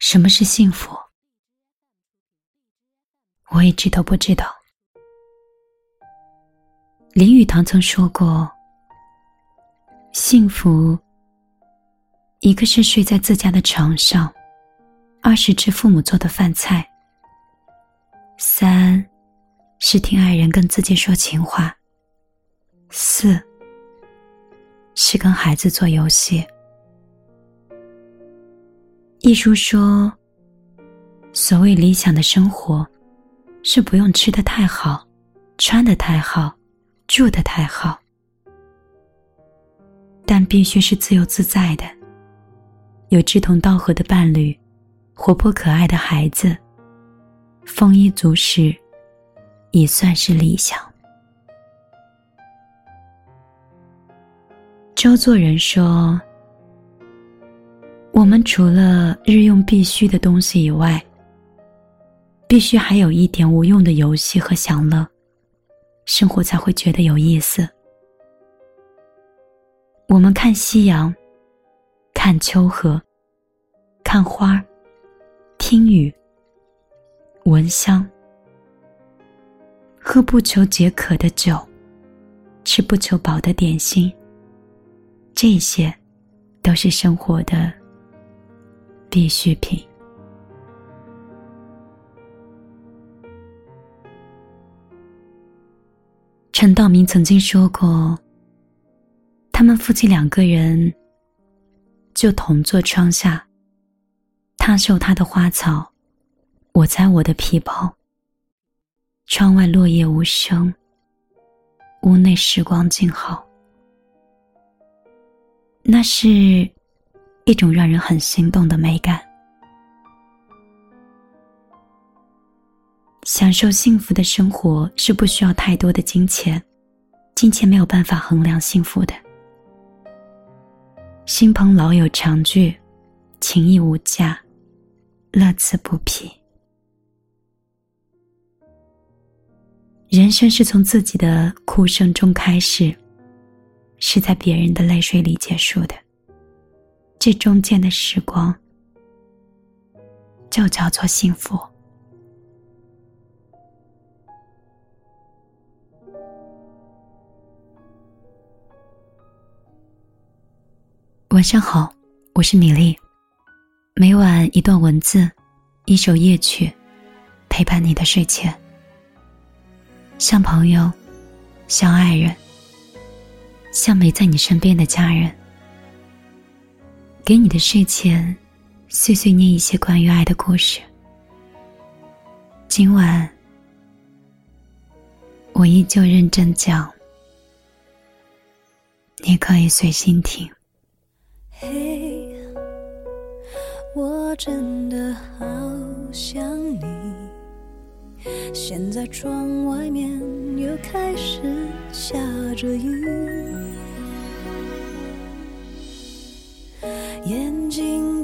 什么是幸福？我一直都不知道。林语堂曾说过：“幸福，一个是睡在自家的床上，二是吃父母做的饭菜，三是听爱人跟自己说情话，四是跟孩子做游戏。”一书说：“所谓理想的生活，是不用吃的太好，穿的太好，住的太好，但必须是自由自在的，有志同道合的伴侣，活泼可爱的孩子，丰衣足食，也算是理想。”周作人说。我们除了日用必需的东西以外，必须还有一点无用的游戏和享乐，生活才会觉得有意思。我们看夕阳，看秋河，看花，听雨，闻香，喝不求解渴的酒，吃不求饱的点心。这些，都是生活的。必需品。陈道明曾经说过，他们夫妻两个人就同坐窗下，他绣他的花草，我摘我的皮包。窗外落叶无声，屋内时光静好。那是。一种让人很心动的美感。享受幸福的生活是不需要太多的金钱，金钱没有办法衡量幸福的。亲朋老友常聚，情谊无价，乐此不疲。人生是从自己的哭声中开始，是在别人的泪水里结束的。这中间的时光，就叫做幸福。晚上好，我是米粒。每晚一段文字，一首夜曲，陪伴你的睡前。像朋友，像爱人，像没在你身边的家人。给你的睡前，碎碎念一些关于爱的故事。今晚，我依旧认真讲，你可以随心听。嘿，我真的好想你。现在窗外面又开始下着雨。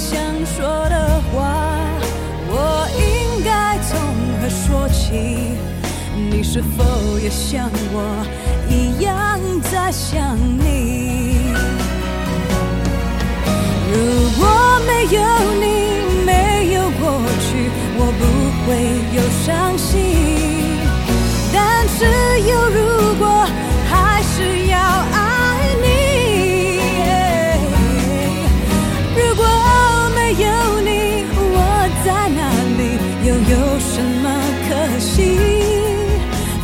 想说的话，我应该从何说起？你是否也像我一样在想你？如果没有你，没有过去，我不会有伤心。